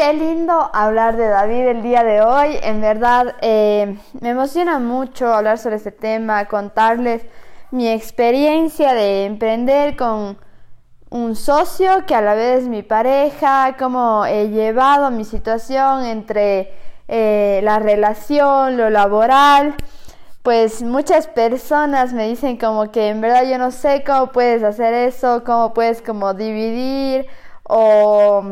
Qué lindo hablar de David el día de hoy. En verdad, eh, me emociona mucho hablar sobre este tema, contarles mi experiencia de emprender con un socio que a la vez es mi pareja, cómo he llevado mi situación entre eh, la relación, lo laboral. Pues muchas personas me dicen como que en verdad yo no sé cómo puedes hacer eso, cómo puedes como dividir o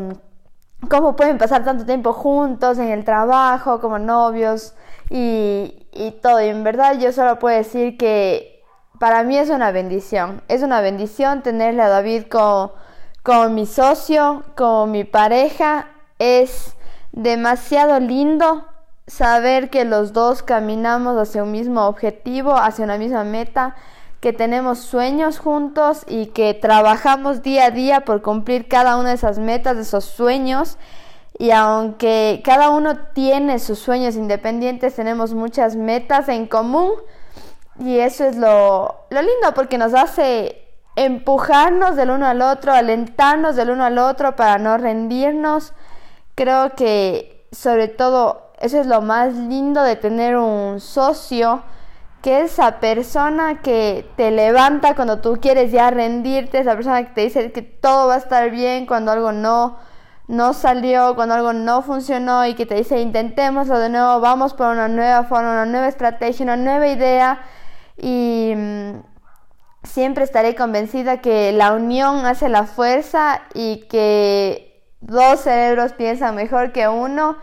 cómo pueden pasar tanto tiempo juntos en el trabajo, como novios y, y todo. Y en verdad yo solo puedo decir que para mí es una bendición. Es una bendición tenerle a David como, como mi socio, como mi pareja. Es demasiado lindo saber que los dos caminamos hacia un mismo objetivo, hacia una misma meta que tenemos sueños juntos y que trabajamos día a día por cumplir cada una de esas metas, de esos sueños. Y aunque cada uno tiene sus sueños independientes, tenemos muchas metas en común. Y eso es lo, lo lindo porque nos hace empujarnos del uno al otro, alentarnos del uno al otro para no rendirnos. Creo que sobre todo eso es lo más lindo de tener un socio que es esa persona que te levanta cuando tú quieres ya rendirte, esa persona que te dice que todo va a estar bien cuando algo no, no salió, cuando algo no funcionó y que te dice intentémoslo de nuevo, vamos por una nueva forma, una nueva estrategia, una nueva idea y mm, siempre estaré convencida que la unión hace la fuerza y que dos cerebros piensan mejor que uno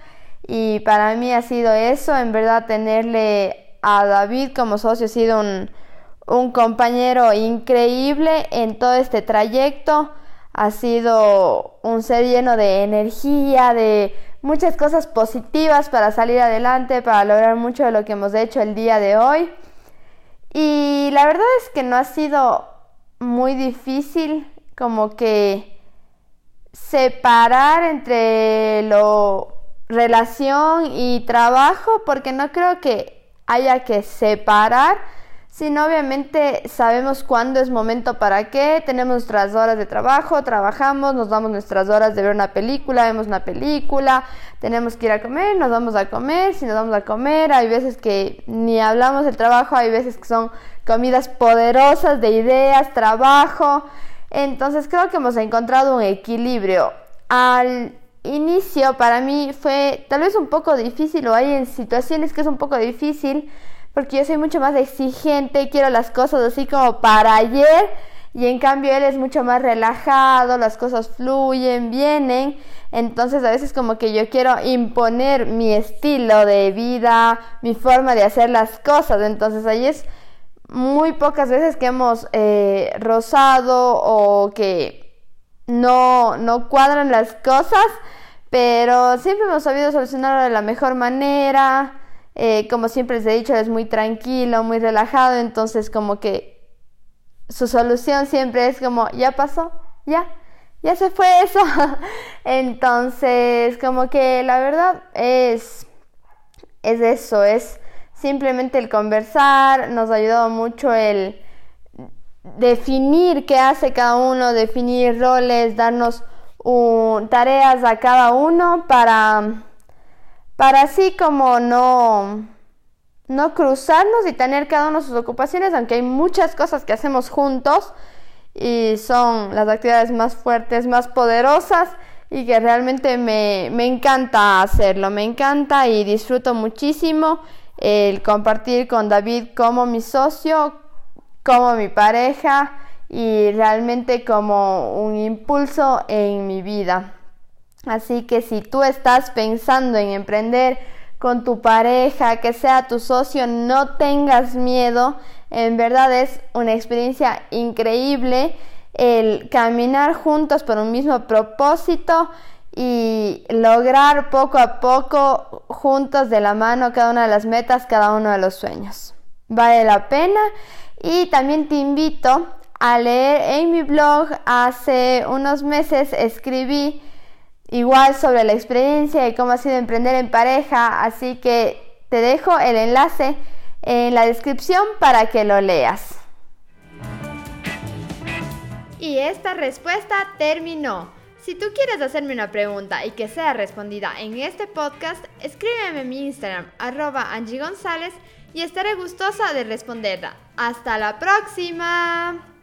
y para mí ha sido eso, en verdad tenerle a David como socio, ha sido un, un compañero increíble en todo este trayecto. Ha sido un ser lleno de energía, de muchas cosas positivas para salir adelante, para lograr mucho de lo que hemos hecho el día de hoy. Y la verdad es que no ha sido muy difícil como que separar entre lo relación y trabajo, porque no creo que haya que separar, sino obviamente sabemos cuándo es momento para qué, tenemos nuestras horas de trabajo, trabajamos, nos damos nuestras horas de ver una película, vemos una película, tenemos que ir a comer, nos vamos a comer, si nos vamos a comer, hay veces que ni hablamos del trabajo, hay veces que son comidas poderosas de ideas, trabajo, entonces creo que hemos encontrado un equilibrio. Al inicio para mí fue tal vez un poco difícil o hay en situaciones que es un poco difícil porque yo soy mucho más exigente, quiero las cosas así como para ayer y en cambio él es mucho más relajado, las cosas fluyen, vienen, entonces a veces como que yo quiero imponer mi estilo de vida, mi forma de hacer las cosas, entonces ahí es muy pocas veces que hemos eh, rozado o que no, no cuadran las cosas, pero siempre hemos sabido solucionarlo de la mejor manera. Eh, como siempre les he dicho, es muy tranquilo, muy relajado, entonces como que su solución siempre es como, ya pasó, ya, ya se fue eso. entonces, como que la verdad es, es eso, es simplemente el conversar, nos ha ayudado mucho el definir qué hace cada uno, definir roles, darnos tareas a cada uno para, para así como no, no cruzarnos y tener cada uno sus ocupaciones, aunque hay muchas cosas que hacemos juntos y son las actividades más fuertes, más poderosas y que realmente me, me encanta hacerlo, me encanta y disfruto muchísimo el compartir con David como mi socio, como mi pareja y realmente como un impulso en mi vida. Así que si tú estás pensando en emprender con tu pareja, que sea tu socio, no tengas miedo. En verdad es una experiencia increíble el caminar juntos por un mismo propósito y lograr poco a poco juntos de la mano cada una de las metas, cada uno de los sueños. Vale la pena y también te invito a leer en mi blog hace unos meses escribí igual sobre la experiencia y cómo ha sido emprender en pareja, así que te dejo el enlace en la descripción para que lo leas. Y esta respuesta terminó. Si tú quieres hacerme una pregunta y que sea respondida en este podcast, escríbeme en mi Instagram, arroba y estaré gustosa de responderla. ¡Hasta la próxima!